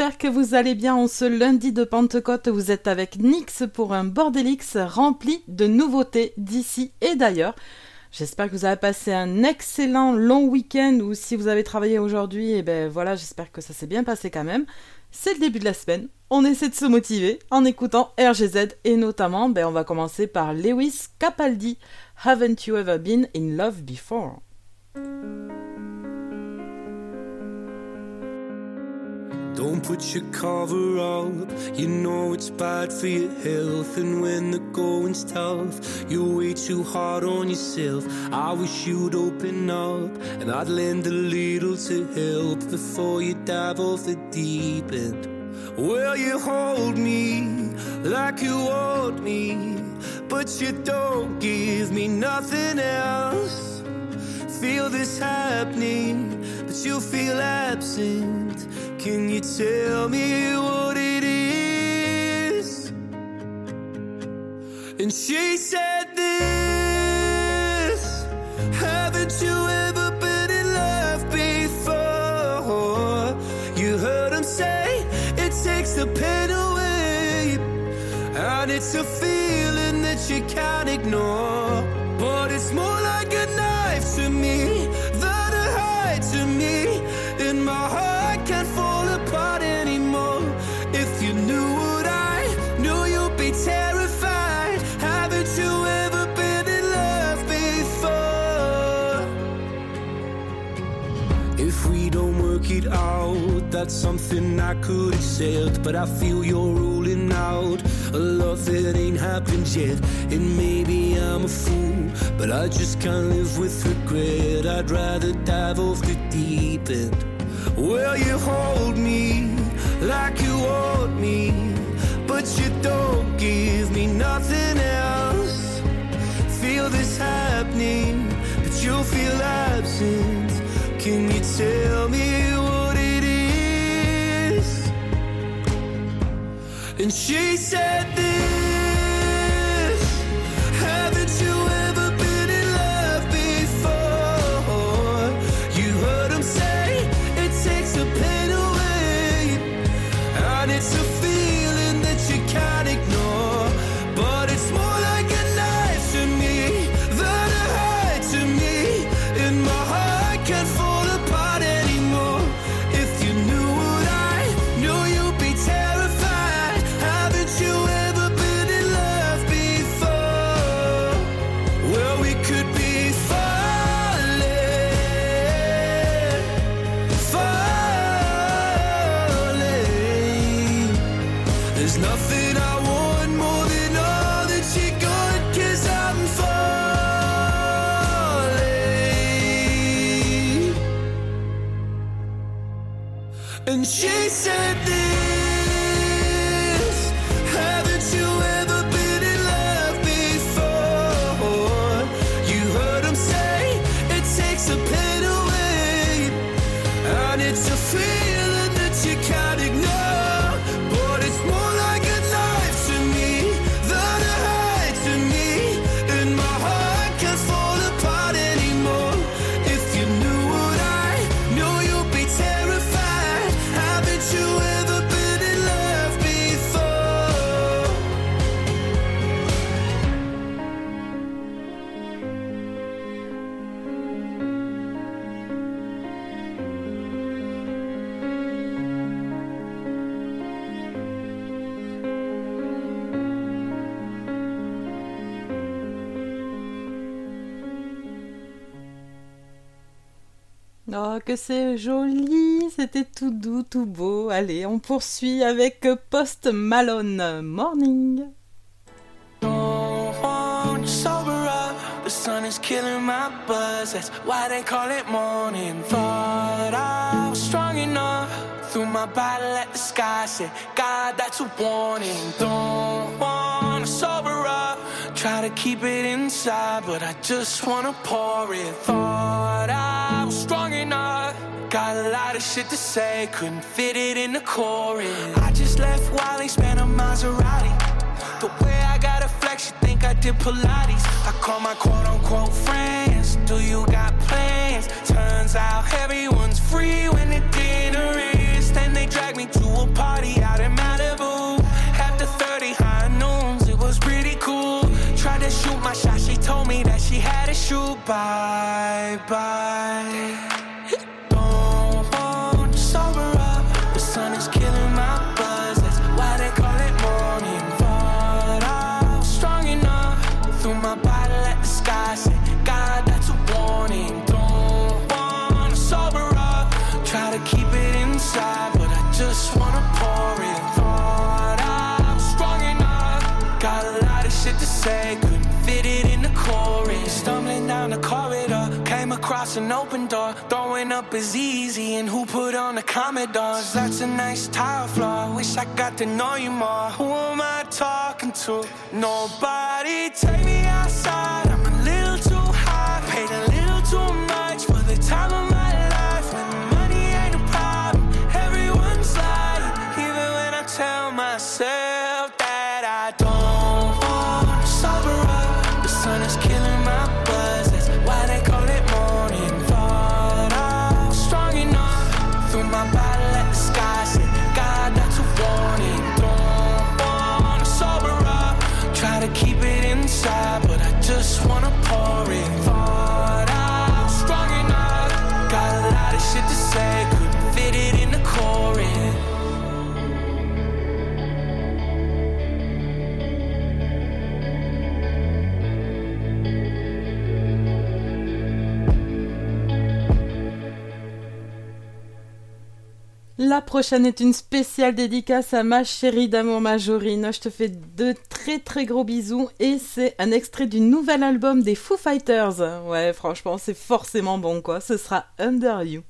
j'espère que vous allez bien en ce lundi de Pentecôte. Vous êtes avec Nix pour un Bordelix rempli de nouveautés d'ici et d'ailleurs. J'espère que vous avez passé un excellent long week-end ou si vous avez travaillé aujourd'hui, et eh ben voilà, j'espère que ça s'est bien passé quand même. C'est le début de la semaine, on essaie de se motiver en écoutant RGZ et notamment, ben, on va commencer par Lewis Capaldi, Haven't You Ever Been in Love Before? Don't put your cover up, you know it's bad for your health. And when the going's tough, you're way too hard on yourself. I wish you'd open up, and I'd lend a little to help before you dive off the deep end. Well, you hold me like you want me, but you don't give me nothing else. Feel this happening, but you feel absent. Can you tell me what it is? And she said this Haven't you ever been in love before? You heard him say it takes the pain away, and it's a feeling that you can't ignore. Something I could accept. But I feel you're ruling out a love that ain't happened yet. And maybe I'm a fool, but I just can't live with regret. I'd rather dive off the deep end. Well, you hold me like you want me, but you don't give me nothing else. Feel this happening, but you feel absent. Can you tell me? And she said this There's nothing I want more than all that she got, cause I'm falling. And she said Oh, que c'est joli, c'était tout doux, tout beau. Allez, on poursuit avec Post Malone Morning. The sun is killing my buzz. That's why they call it morning? Thought I was strong enough. Through my bottle at the sky. Said, God, that's a warning. Don't wanna sober up. Try to keep it inside, but I just wanna pour it. Thought I was strong enough. Got a lot of shit to say, couldn't fit it in the chorus. I just left Wally's, spent a Maserati. The way I got a flex, you think I did Pilates. I call my quote unquote friends, do you got plans? Turns out everyone's free when the dinner is. Then they drag me to a party out in Malibu. you bye bye. Sober up. The sun is killing my buzz. That's why they call it morning. Strong enough. Threw my bottle at the sky. Said, God, that's a warning. Don't wanna sober up. Try to keep it inside, but I just wanna pour it. Thought I was strong enough. Got a lot of shit to say. an open door. Throwing up is easy, and who put on the Commodores? That's a nice tile floor. Wish I got to know you more. Who am I talking to? Nobody take me outside. La prochaine est une spéciale dédicace à ma chérie d'amour Majorine. Je te fais de très très gros bisous et c'est un extrait du nouvel album des Foo Fighters. Ouais, franchement, c'est forcément bon quoi. Ce sera Under You.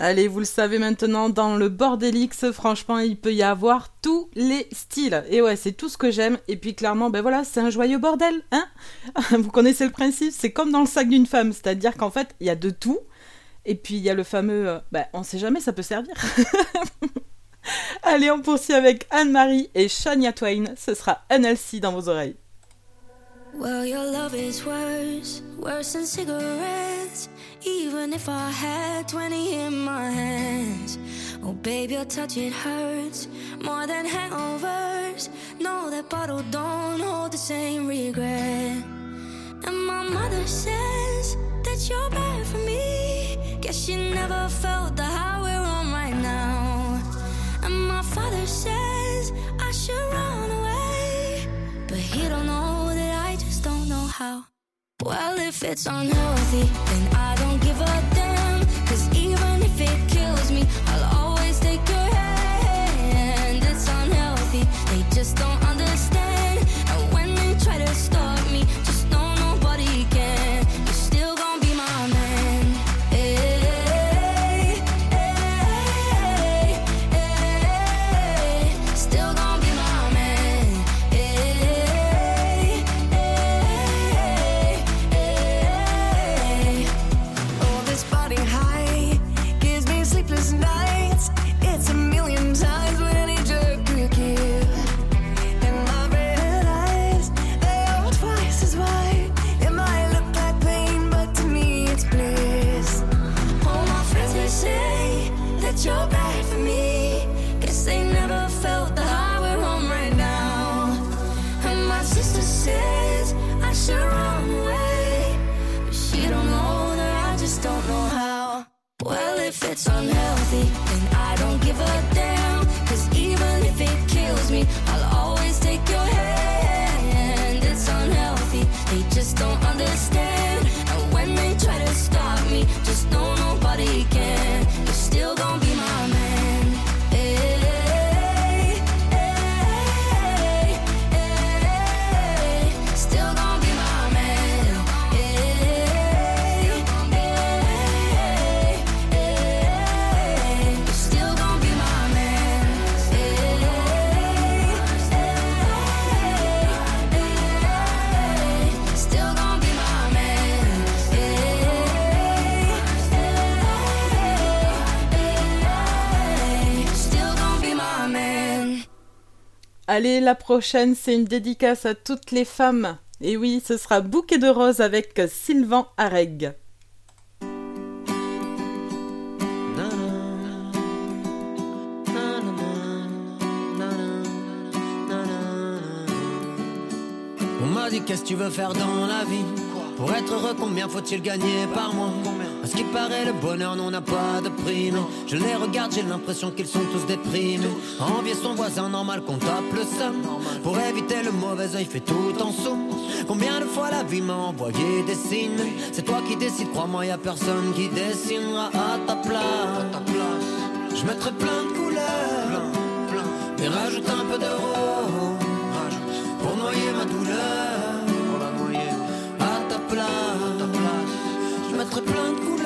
Allez, vous le savez maintenant, dans le Bordelix, franchement, il peut y avoir tous les styles. Et ouais, c'est tout ce que j'aime. Et puis clairement, ben voilà, c'est un joyeux bordel, hein Vous connaissez le principe, c'est comme dans le sac d'une femme, c'est-à-dire qu'en fait, il y a de tout. Et puis il y a le fameux, euh, ben on sait jamais, ça peut servir. Allez, on poursuit avec Anne-Marie et Shania Twain. Ce sera NLC dans vos oreilles. Well, your love is worse, worse than cigarettes. Even if I had 20 in my hands. Oh, baby, your touch, it hurts more than hangovers. No, that bottle don't hold the same regret. And my mother says that you're bad for me. Guess she never felt the high we're on right now. And my father says I should run away. But he don't know just don't know how. Well, if it's unhealthy, then I don't give a damn. It's Allez, la prochaine, c'est une dédicace à toutes les femmes. Et oui, ce sera Bouquet de roses avec Sylvain Areg. On m'a dit qu'est-ce que tu veux faire dans la vie? Pour être heureux combien faut-il gagner par mois? Ce qui paraît le bonheur non n'a pas de prix mais Je les regarde j'ai l'impression qu'ils sont tous déprimés Envier son voisin normal qu'on tape le seum Pour éviter le mauvais oeil fait tout en somme Combien de fois la vie m'a envoyé des signes? C'est toi qui décides crois-moi y a personne qui dessinera à ta place Je mettrai plein de couleurs Mais rajoute un peu de rose pour noyer ma douleur. À ta place. Je plein de couleurs.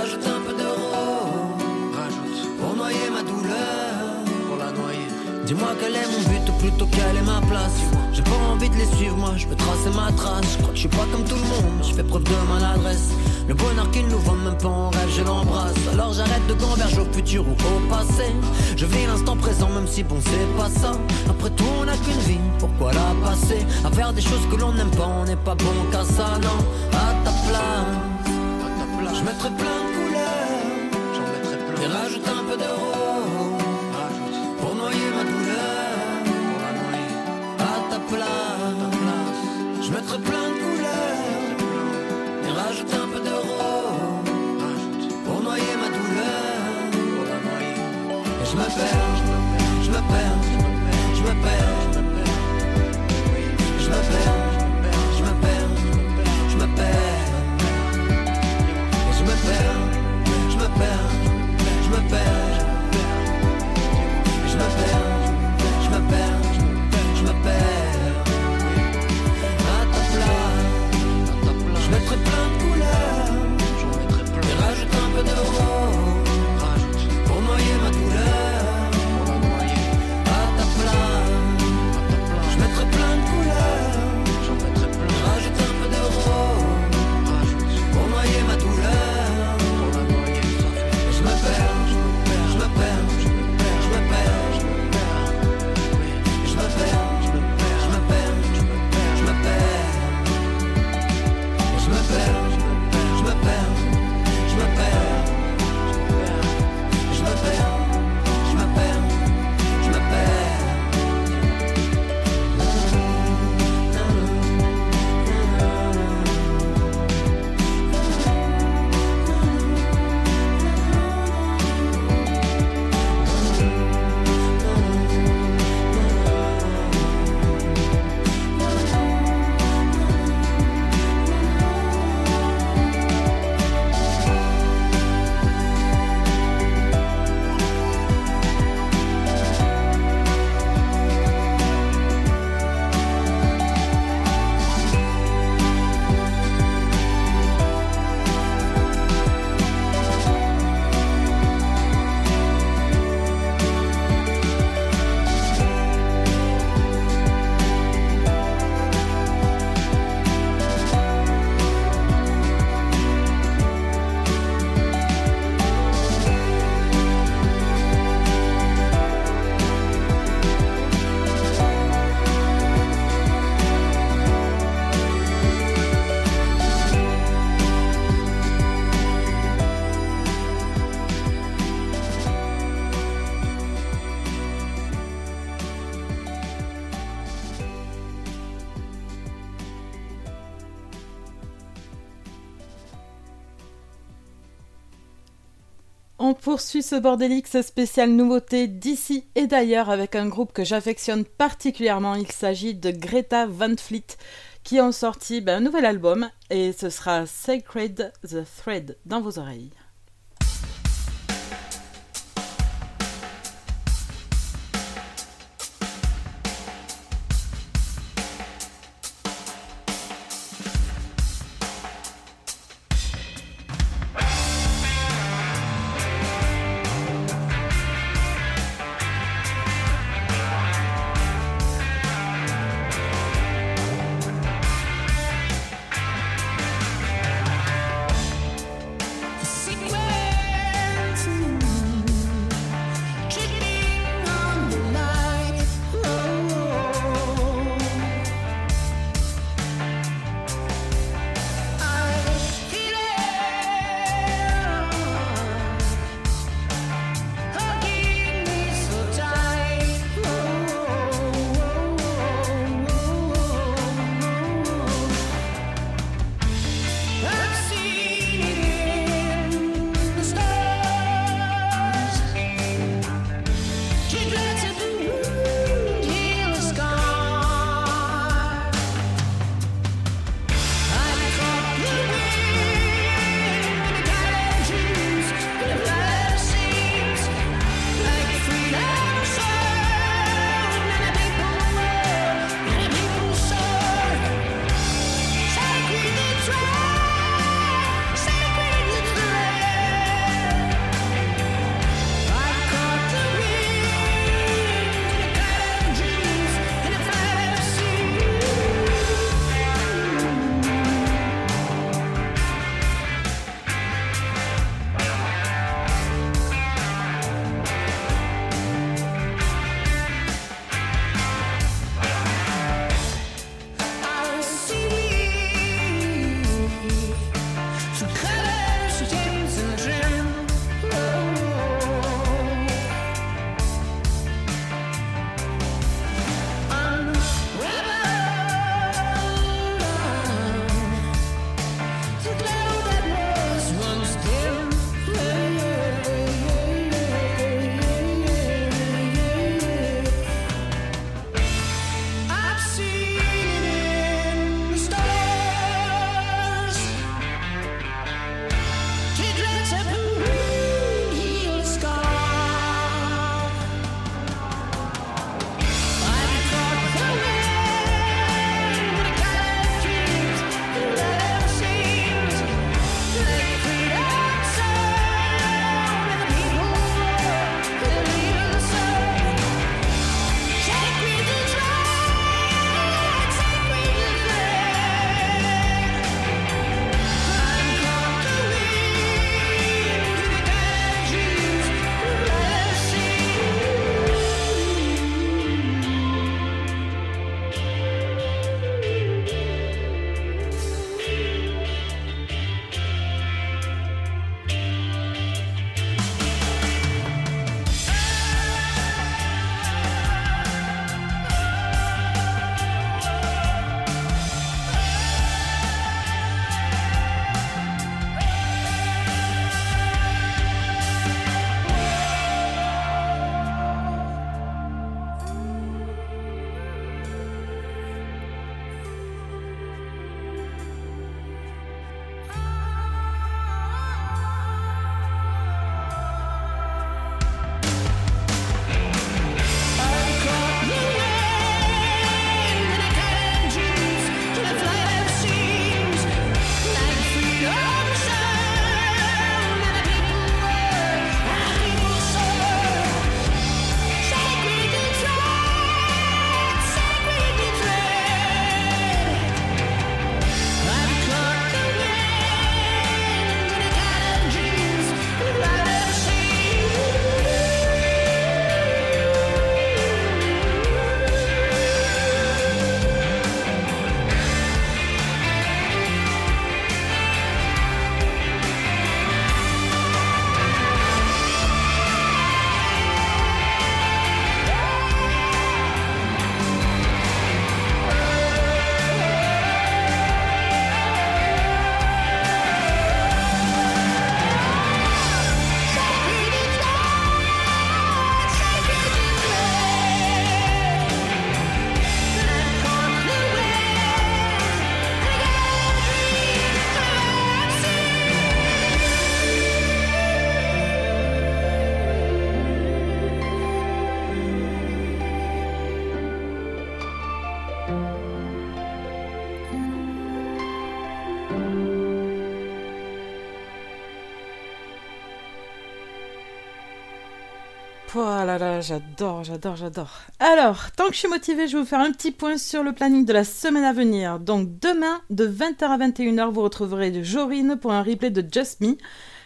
Rajoute un peu de rose. Pour noyer ma douleur. Pour la noyer. Dis-moi quel est mon but ou plutôt quelle est ma place. J'ai pas envie de les suivre, moi je veux tracer ma trace. Je crois que je suis pas comme tout le monde, je fais preuve de maladresse. Le bonheur qu'ils nous vendent même pas en rêve, je l'embrasse. Alors j'arrête de gamberger au futur ou au passé. Je vis l'instant présent, même si bon, c'est pas ça. Après tout, on n'a qu'une vie, pourquoi la passer? À faire des choses que l'on n'aime pas, on n'est pas bon qu'à ça, non. À ta place, je mettrai plein de couleurs. Et rajoute un peu de rose. Poursuit ce Bordelix spécial nouveauté d'ici et d'ailleurs avec un groupe que j'affectionne particulièrement. Il s'agit de Greta Van Fleet qui ont sorti ben, un nouvel album et ce sera Sacred the Thread dans vos oreilles. J'adore, j'adore, j'adore. Alors, tant que je suis motivée, je vais vous faire un petit point sur le planning de la semaine à venir. Donc demain, de 20h à 21h, vous retrouverez Jorine pour un replay de Just Me.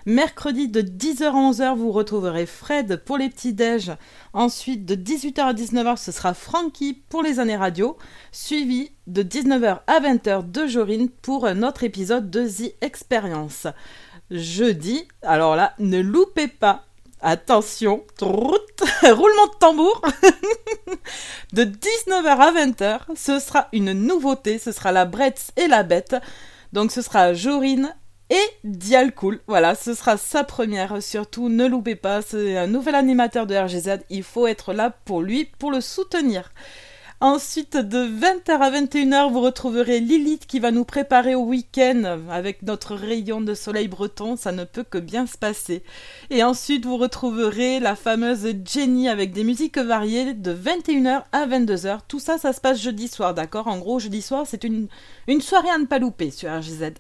Mercredi de 10h à 11h, vous retrouverez Fred pour les petits déj. Ensuite, de 18h à 19h, ce sera Frankie pour les années radio. Suivi de 19h à 20h de Jorine pour notre épisode de The Experience. Jeudi, alors là, ne loupez pas. Attention, roulement de tambour. de 19h à 20h, ce sera une nouveauté, ce sera la Bretz et la Bête. Donc ce sera Jorine et Dialcool. Voilà, ce sera sa première. Surtout, ne loupez pas, c'est un nouvel animateur de RGZ. Il faut être là pour lui, pour le soutenir. Ensuite, de 20h à 21h, vous retrouverez Lilith qui va nous préparer au week-end avec notre rayon de soleil breton. Ça ne peut que bien se passer. Et ensuite, vous retrouverez la fameuse Jenny avec des musiques variées de 21h à 22h. Tout ça, ça se passe jeudi soir, d'accord? En gros, jeudi soir, c'est une, soirée à ne pas louper sur RGZ.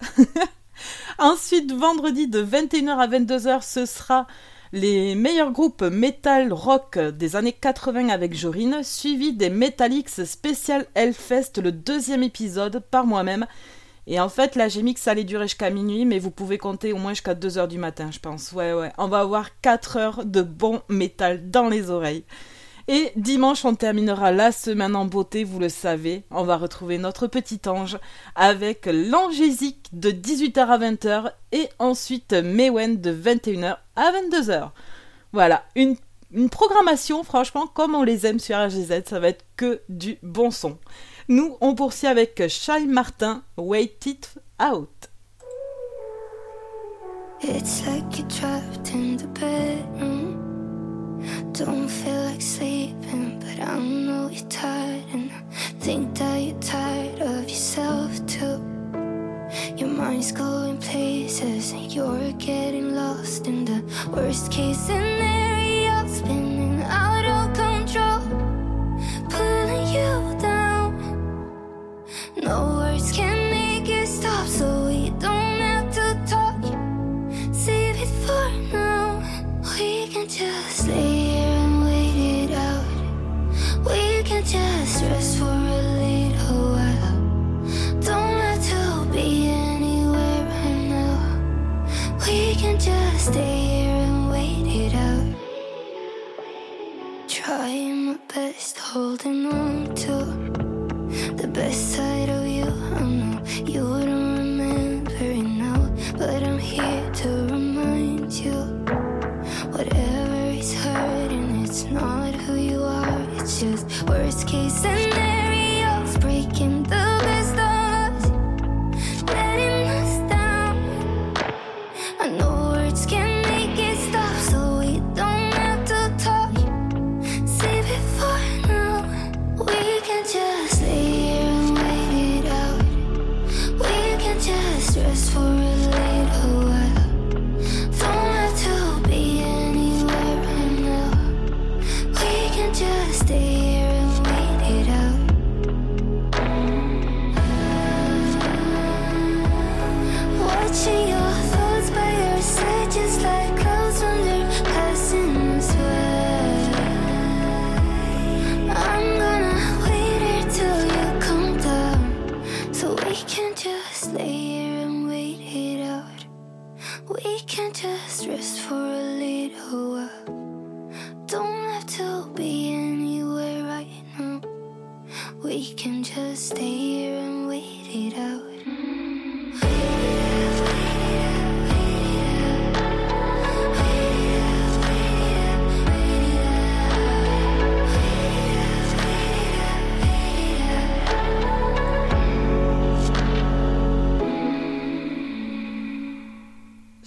Ensuite, vendredi de 21h à 22h, ce sera les meilleurs groupes metal rock des années 80 avec Jorine, suivi des Metallics Special Hellfest, le deuxième épisode par moi-même. Et en fait, là, j'ai mis que ça allait durer jusqu'à minuit, mais vous pouvez compter au moins jusqu'à 2h du matin, je pense. Ouais, ouais. On va avoir 4 heures de bon métal dans les oreilles. Et dimanche, on terminera la semaine en beauté, vous le savez. On va retrouver notre petit ange avec l'angésique de 18h à 20h et ensuite Mewen de 21h à 22h. Voilà, une, programmation, franchement, comme on les aime sur RGZ, ça va être que du bon son. Nous, on poursuit avec Shai Martin, Wait It Out. It's like you're trapped in the. Don't feel like sleeping, but I know tired, worst case scenario,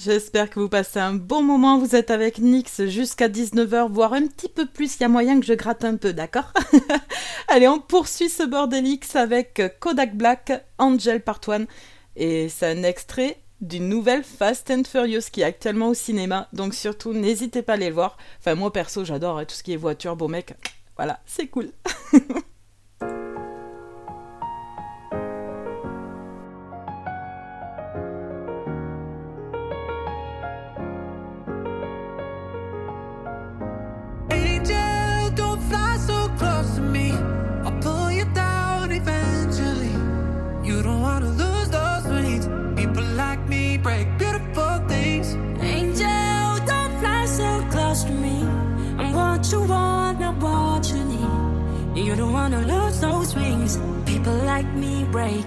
J'espère que vous passez un bon moment. Vous êtes avec Nix jusqu'à 19h, voire un petit peu plus. Il y a moyen que je gratte un peu, d'accord Allez, on poursuit ce bordelix avec Kodak Black, Angel Part 1. Et c'est un extrait d'une nouvelle Fast and Furious qui est actuellement au cinéma. Donc surtout, n'hésitez pas à aller le voir. Enfin, moi perso, j'adore hein, tout ce qui est voiture, beau mec. Voilà, c'est cool. those wings. People like me break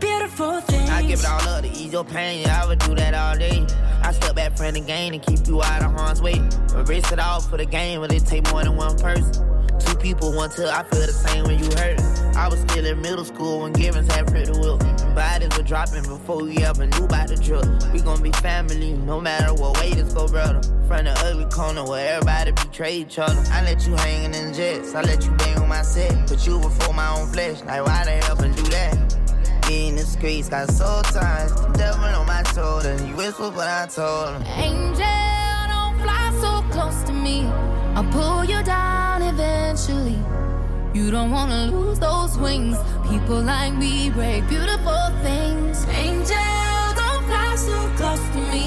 beautiful things. I give it all up to ease your pain. I would do that all day. I step back from the game and keep you out of harm's way. Erase it all for the game, but it take more than one person. People, one till I feel the same when you hurt. I was still in middle school when Givens had pretty will. Bodies were dropping before we ever knew about the drill. We gon' be family, no matter what way this go, brother. From the ugly corner where everybody betray each other. I let you hangin' in jets, I let you bang on my set. Put you before my own flesh, like why the hell and do that? in the streets, got soul ties. Devil on my shoulder, you whisper, but I told him. Angel, close to me. I'll pull you down eventually. You don't wanna lose those wings. People like me break beautiful things. Angel, don't fly so close to me.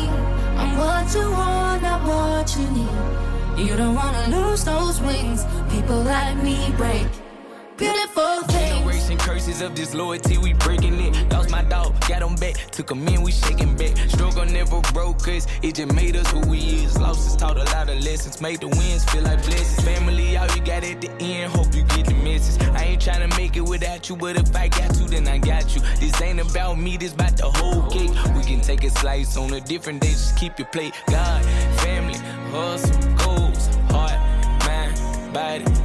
I'm what you want, not what you need. You don't wanna lose those wings. People like me break beautiful. Generation curses of disloyalty, we breaking it. Lost my dog, got him back. Took him in, we shaking back. Struggle never broke us, it just made us who we is. Losses taught a lot of lessons, made the wins feel like blessings. Family, all you got at the end, hope you get the message. I ain't trying to make it without you, but if I got you, then I got you. This ain't about me, this about the whole cake. We can take a slice on a different day, just keep your plate. God, family, hustle, goals, heart, mind, body.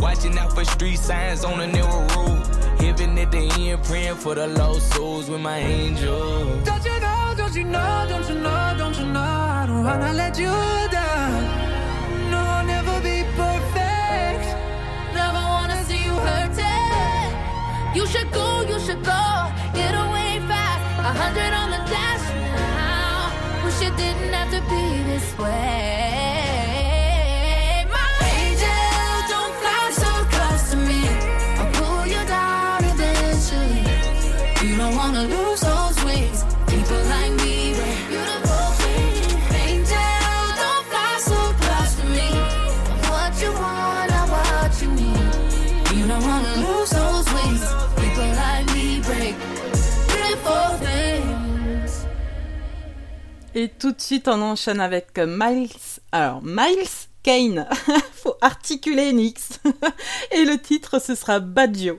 Watching out for street signs on a narrow road. Heaven at the end, praying for the lost souls with my angel. Don't you know, don't you know, don't you know, don't you know, I don't wanna let you down. No, I'll never be perfect. Never wanna see you hurting. You should go, you should go. Get away fast. A hundred on the dash now. Wish it didn't have to be this way. Et tout de suite, on enchaîne avec Miles. Alors, Miles Kane. Faut articuler Nix. Et le titre, ce sera Baggio.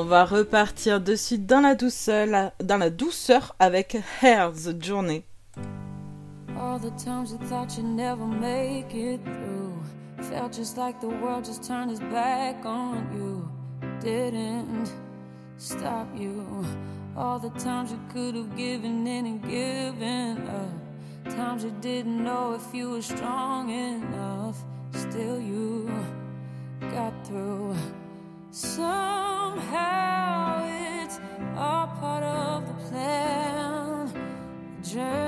On va repartir de suite dans la douceur, avec Hair's Journey. All the times you thought you'd never make it through. Felt just like the world just turned its back on you. Didn't stop you. All the times you could have given in and given up. Times you didn't know if you were strong enough. Still, you got through. Somehow journey,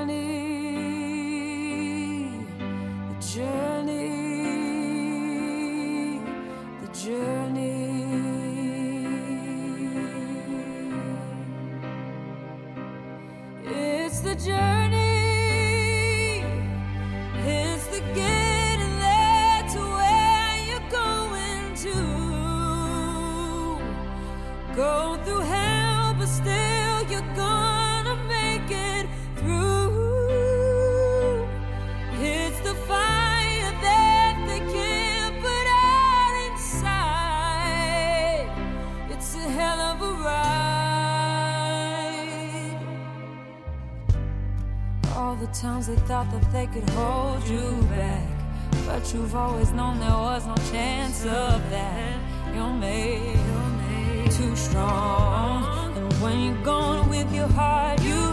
times they thought that they could hold you back. But you've always known there was no chance of that. You're made, you're made too strong. And when you're going with your heart, you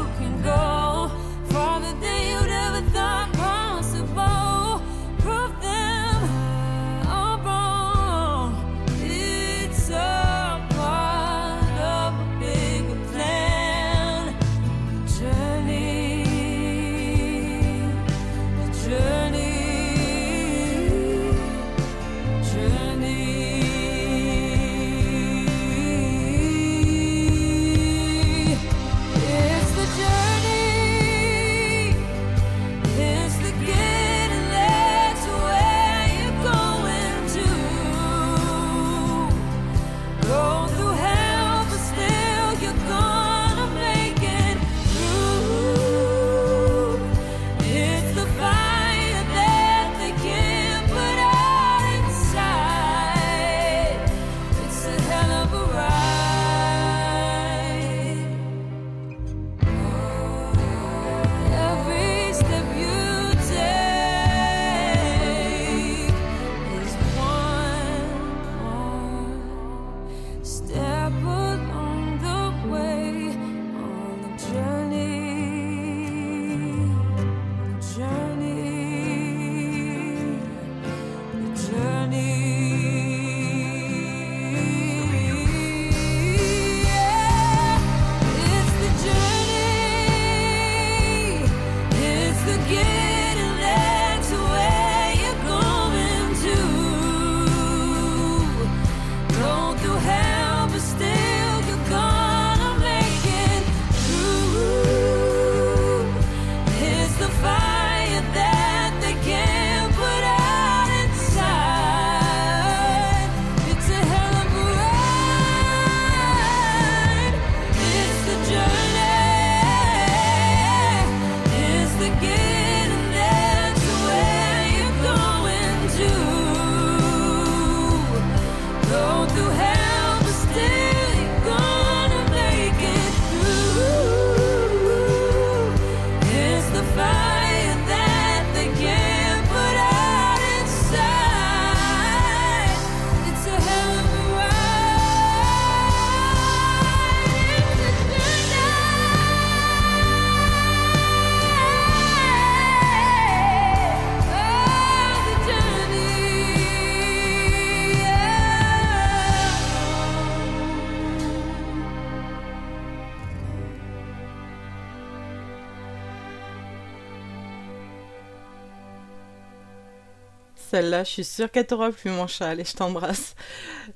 Celle-là, je suis sûre qu'elle t'aura plu, mon chat. Allez, je t'embrasse.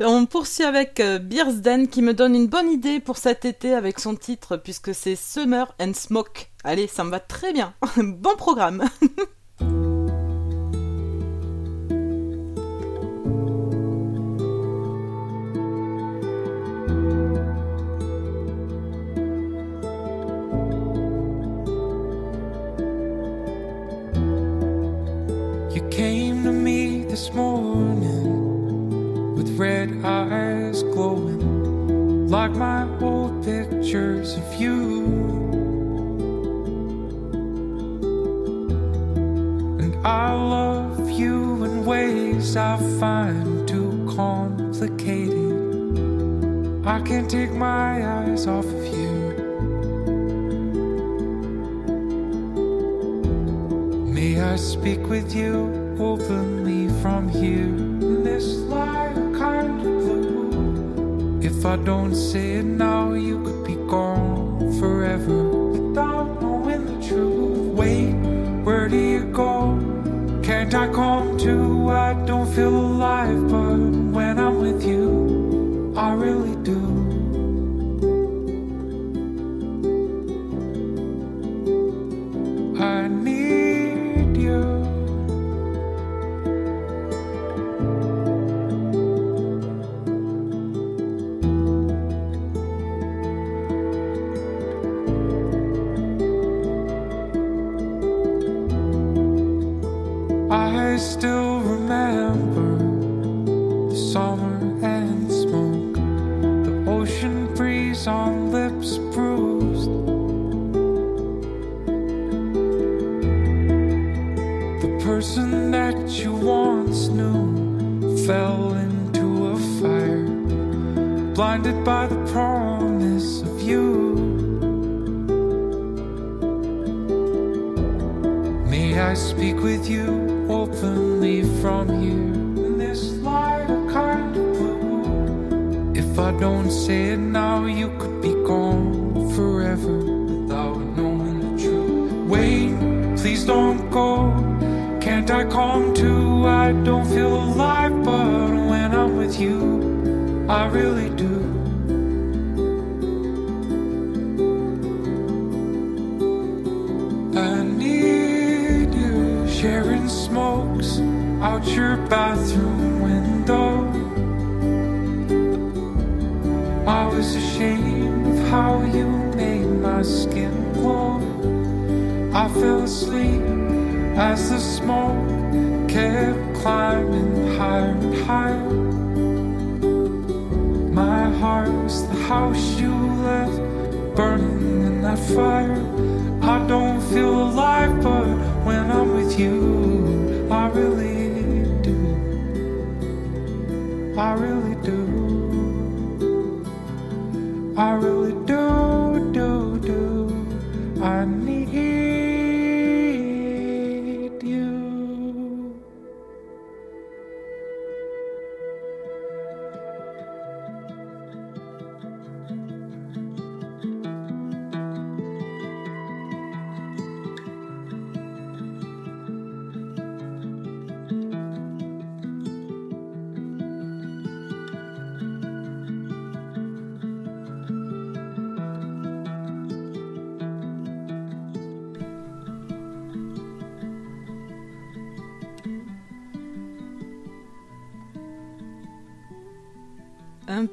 On poursuit avec euh, qui me donne une bonne idée pour cet été avec son titre, puisque c'est Summer and Smoke. Allez, ça me va très bien. bon programme. this morning with red eyes glowing like my old pictures of you. And I love you in ways I find too complicated. I can't take my eyes off of you. May I speak with you openly from here in this light kind of blue? If I don't say it now, you could be gone forever without knowing the truth. Wait, where do you go? Can't I come to? I don't feel alive, but when I'm with you, I really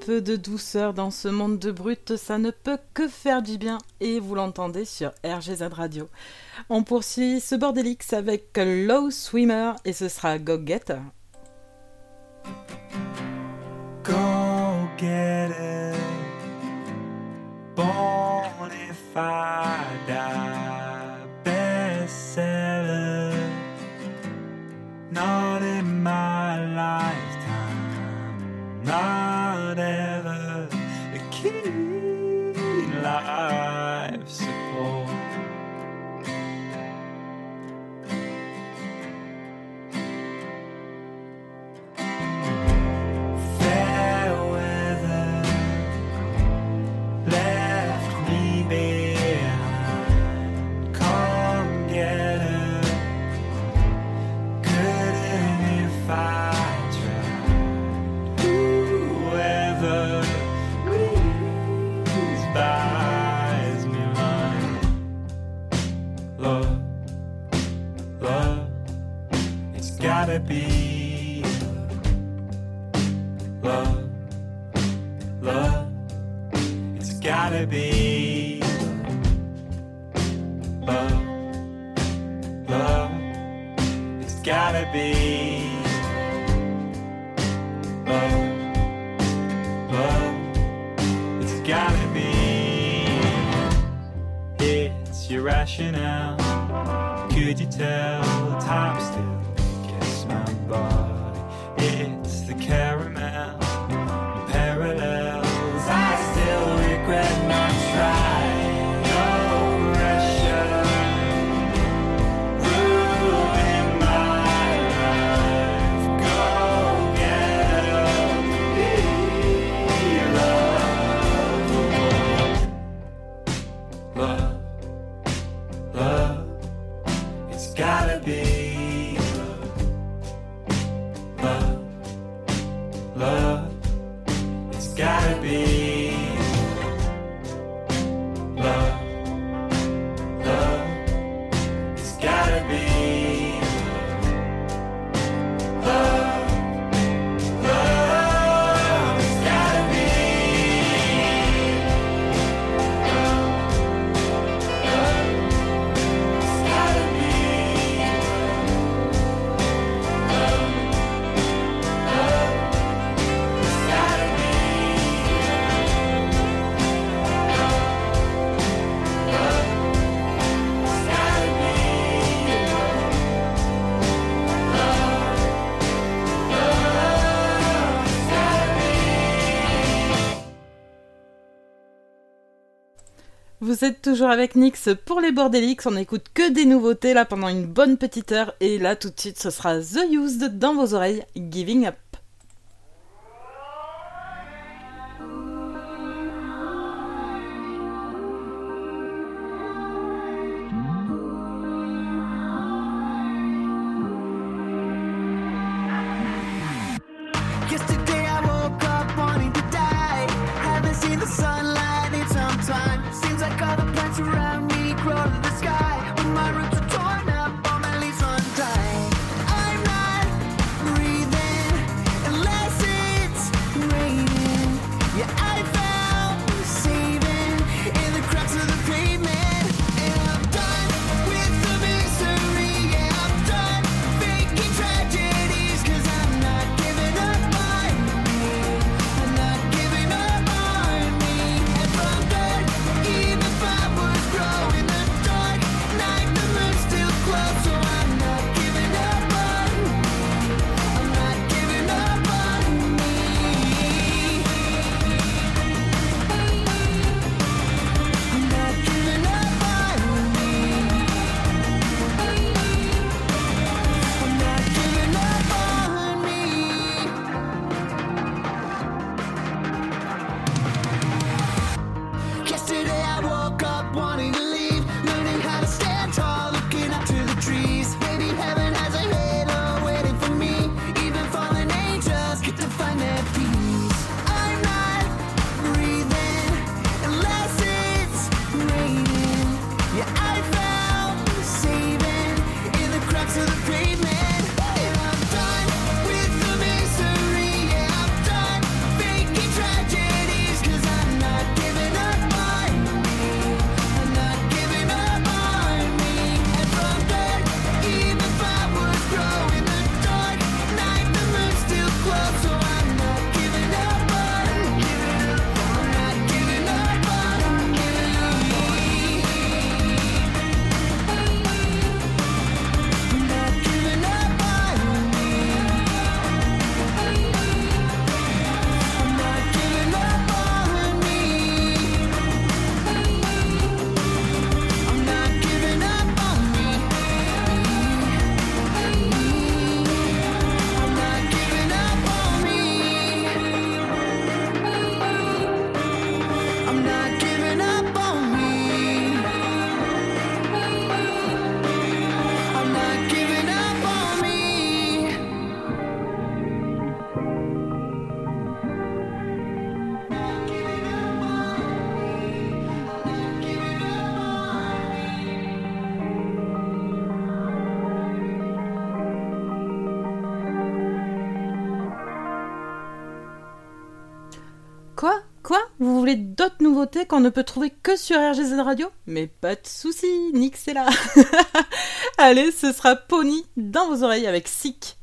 peu de douceur dans ce monde de brut, ça ne peut que faire du bien et vous l'entendez sur RGZ Radio. On poursuit ce bordelix avec Low Swimmer et ce sera Go Getter. C'est toujours avec Nix pour les Bordelix. On n'écoute que des nouveautés là pendant une bonne petite heure. Et là, tout de suite, ce sera The Used dans vos oreilles, Giving Up. qu'on ne peut trouver que sur RGZ Radio Mais pas de soucis, Nick c'est là Allez, ce sera Pony dans vos oreilles avec Sick.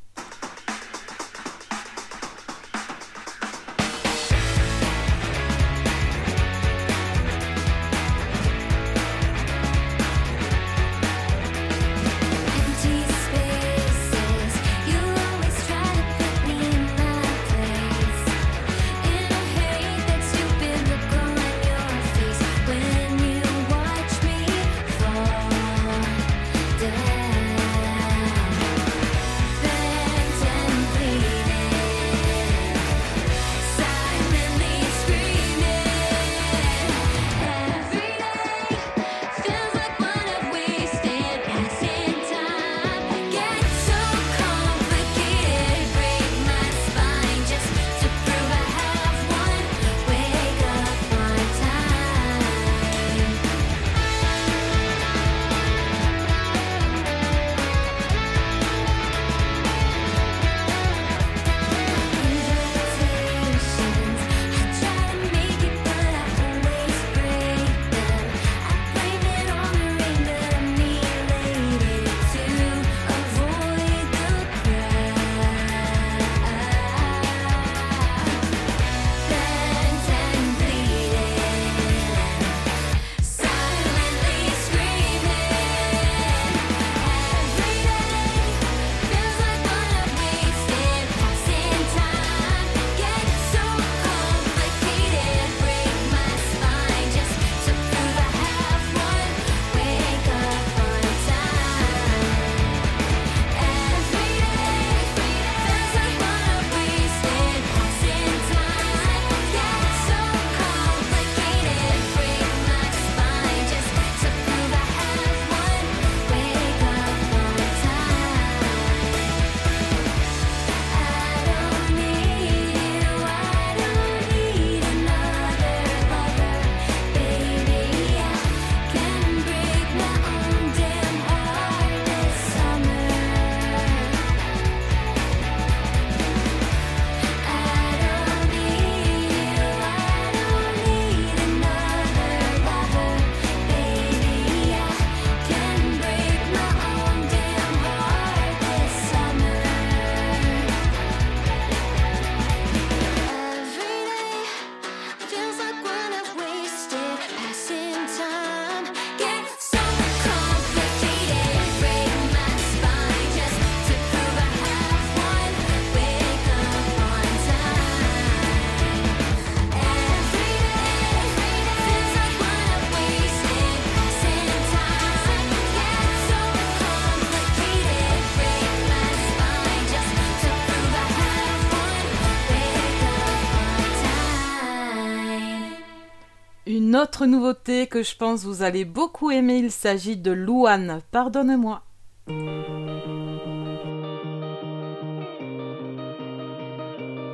autre nouveauté que je pense vous allez beaucoup aimer, il s'agit de Louane, pardonne-moi.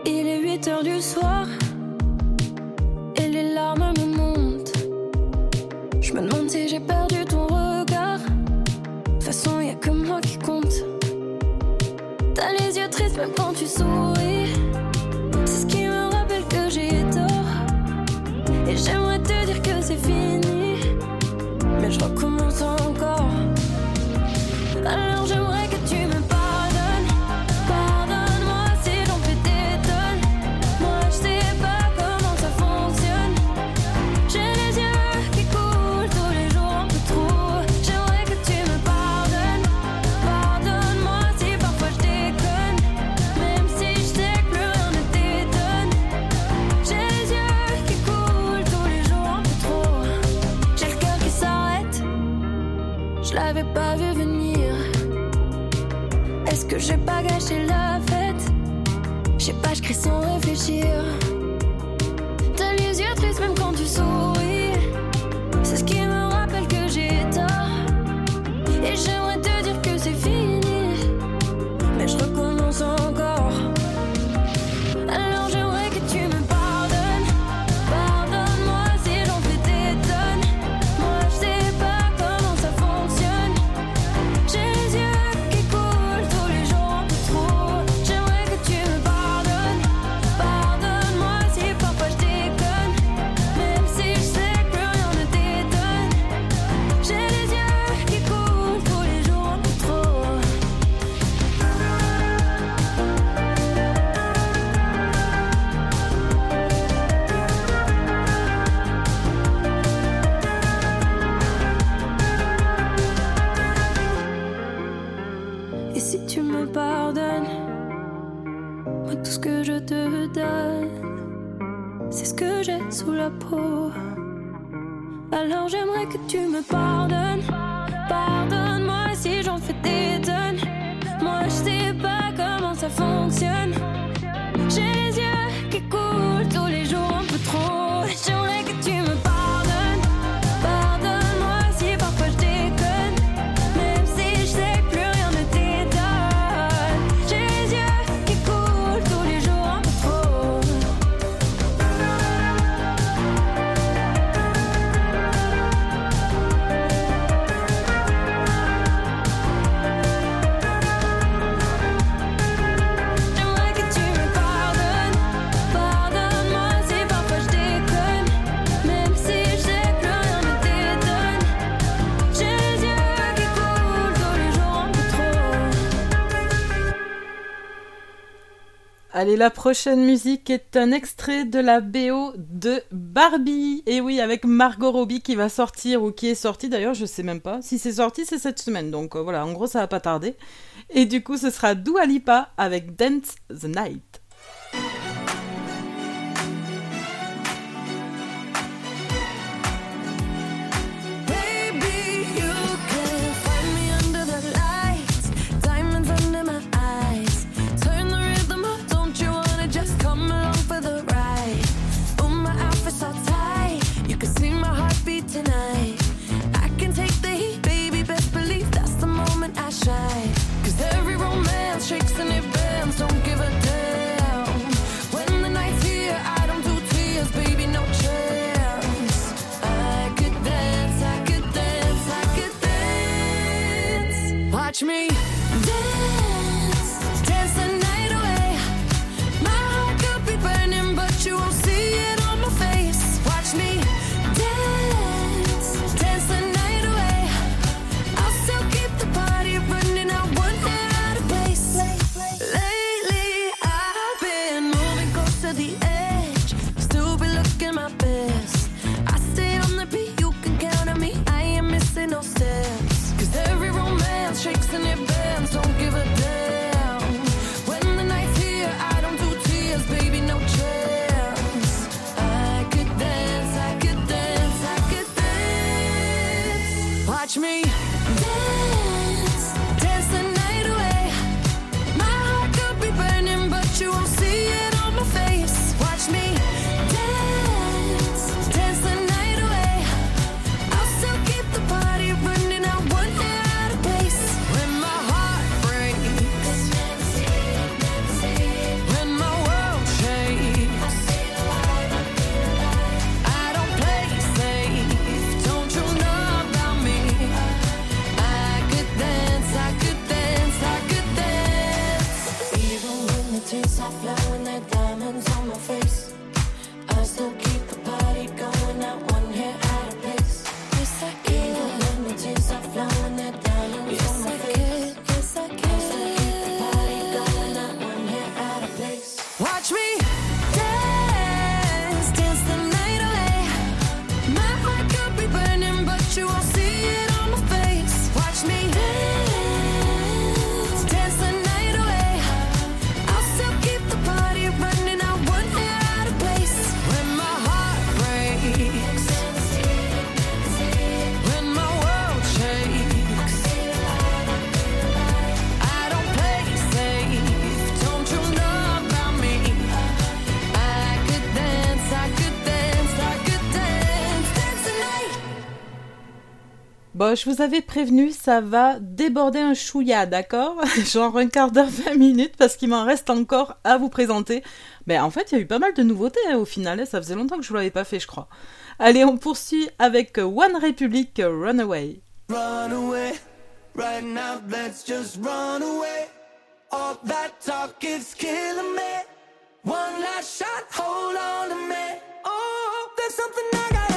Il est 8 heures du soir et les larmes me montent. Je me demande si j'ai perdu ton regard. De toute façon, y a que moi qui compte. T'as les yeux tristes même quand tu souris. C'est ce qui me rappelle que j'ai tort. Et j'aimerais You. pardonne. Moi, tout ce que je te donne, c'est ce que j'ai sous la peau. Alors j'aimerais que tu me pardonnes. Pardonne-moi si j'en fais des tonnes. Moi, je sais pas comment ça fonctionne. Allez, la prochaine musique est un extrait de la BO de Barbie. Et oui, avec Margot Robbie qui va sortir ou qui est sortie d'ailleurs, je sais même pas. Si c'est sorti, c'est cette semaine. Donc euh, voilà, en gros, ça va pas tarder. Et du coup, ce sera Dualipa avec Dance the Night. catch me. Euh, je vous avais prévenu, ça va déborder un chouïa, d'accord Genre un quart d'heure, 20 minutes, parce qu'il m'en reste encore à vous présenter. Mais en fait, il y a eu pas mal de nouveautés hein, au final, ça faisait longtemps que je ne l'avais pas fait, je crois. Allez, on poursuit avec One Republic Runaway. Runaway, right now, let's just run away. All that talk is killing me. One last shot, hold on to me. Oh, there's something I got.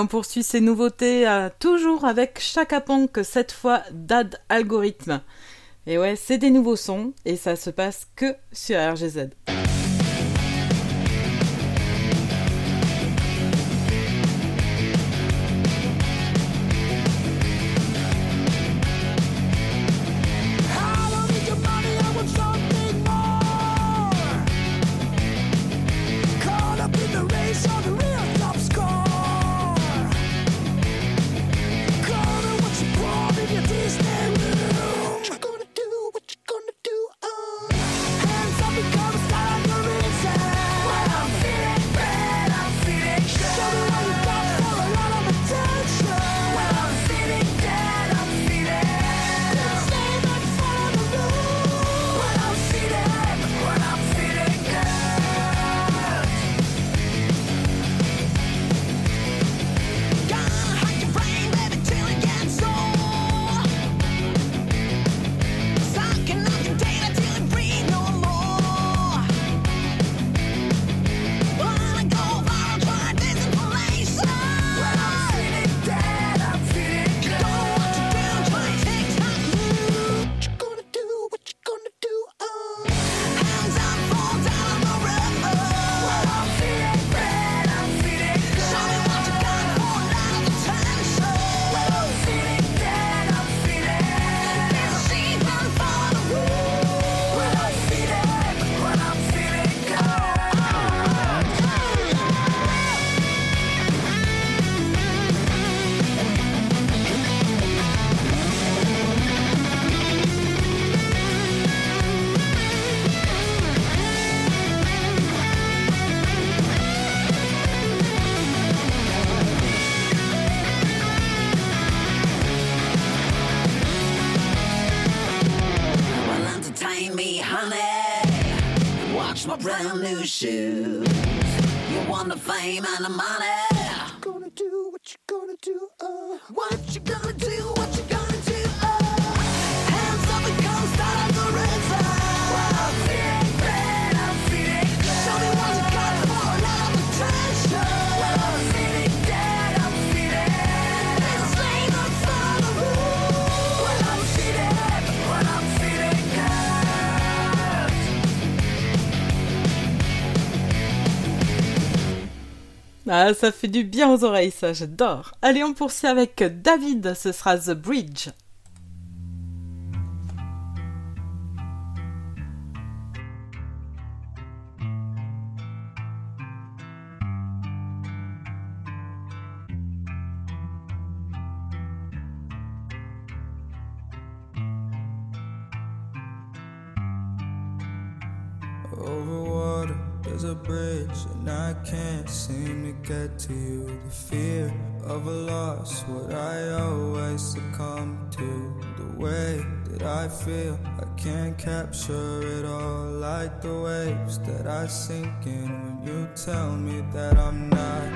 on poursuit ces nouveautés euh, toujours avec Chaka Ponk, cette fois Dad Algorithme. Et ouais, c'est des nouveaux sons et ça se passe que sur RGZ. shoes. You want the fame and the money. Ça fait du bien aux oreilles, ça, j'adore. Allez, on poursuit avec David, ce sera The Bridge. There's a bridge and I can't seem to get to you. The fear of a loss, what I always succumb to. The way that I feel, I can't capture it all. Like the waves that I sink in when you tell me that I'm not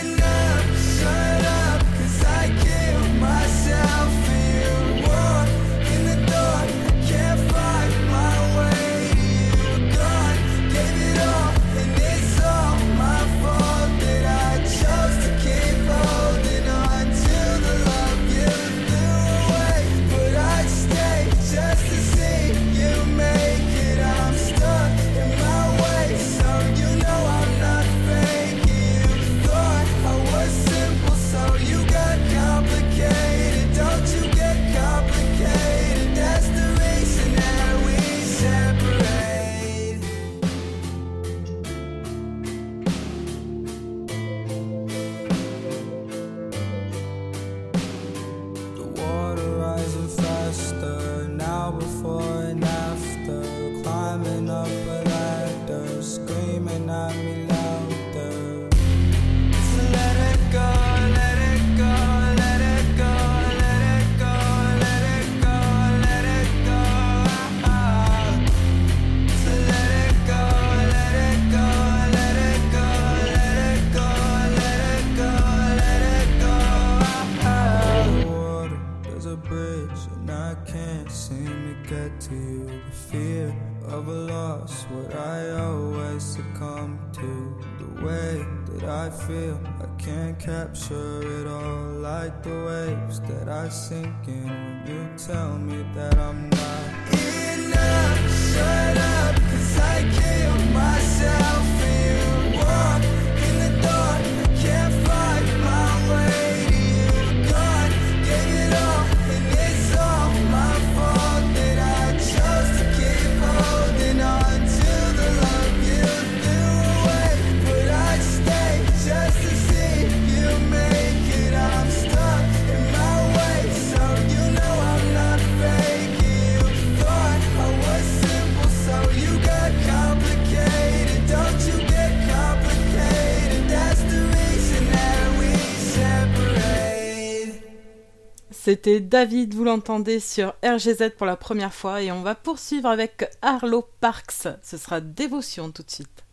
enough. Shut up, cause I kill myself. feel. I can't capture it all like the waves that I sink in. When you tell me that I'm not. C'était David, vous l'entendez sur RGZ pour la première fois et on va poursuivre avec Arlo Parks. Ce sera Dévotion tout de suite.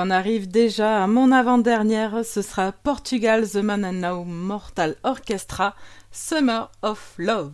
On arrive déjà à mon avant-dernière. Ce sera Portugal The Man and Now Mortal Orchestra Summer of Love.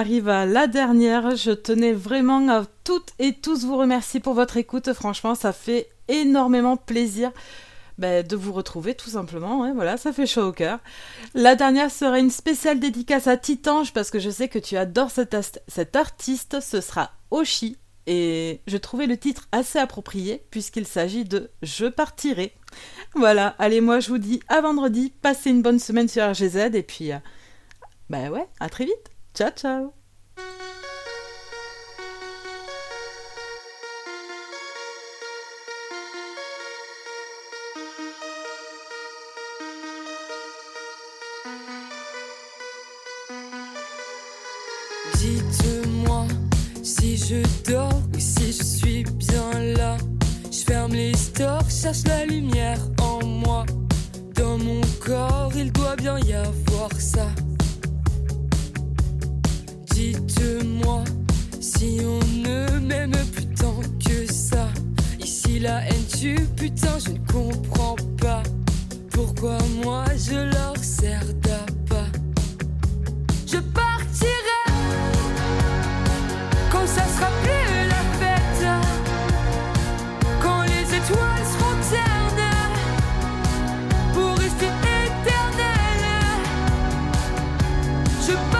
Arrive à la dernière. Je tenais vraiment à toutes et tous vous remercier pour votre écoute. Franchement, ça fait énormément plaisir ben, de vous retrouver tout simplement. Ouais, voilà, ça fait chaud au cœur. La dernière sera une spéciale dédicace à Titange parce que je sais que tu adores cet, artiste. Ce sera Oshi. Et je trouvais le titre assez approprié puisqu'il s'agit de Je partirai. Voilà, allez, moi je vous dis à vendredi. Passez une bonne semaine sur RGZ et puis. euh, bah ouais, à très vite. Ciao, ciao. Dites-moi si je dors ou si je suis bien là. Je ferme les stores, cherche la lumière en moi. Dans mon corps, il doit bien y avoir ça. Dites-moi si on ne m'aime plus tant que ça. Ici la haine tue, putain, je ne comprends pas. Pourquoi moi je leur sers d'appât? Je partirai quand ça sera plus la fête, quand les étoiles seront pour rester éternelles. Je partirai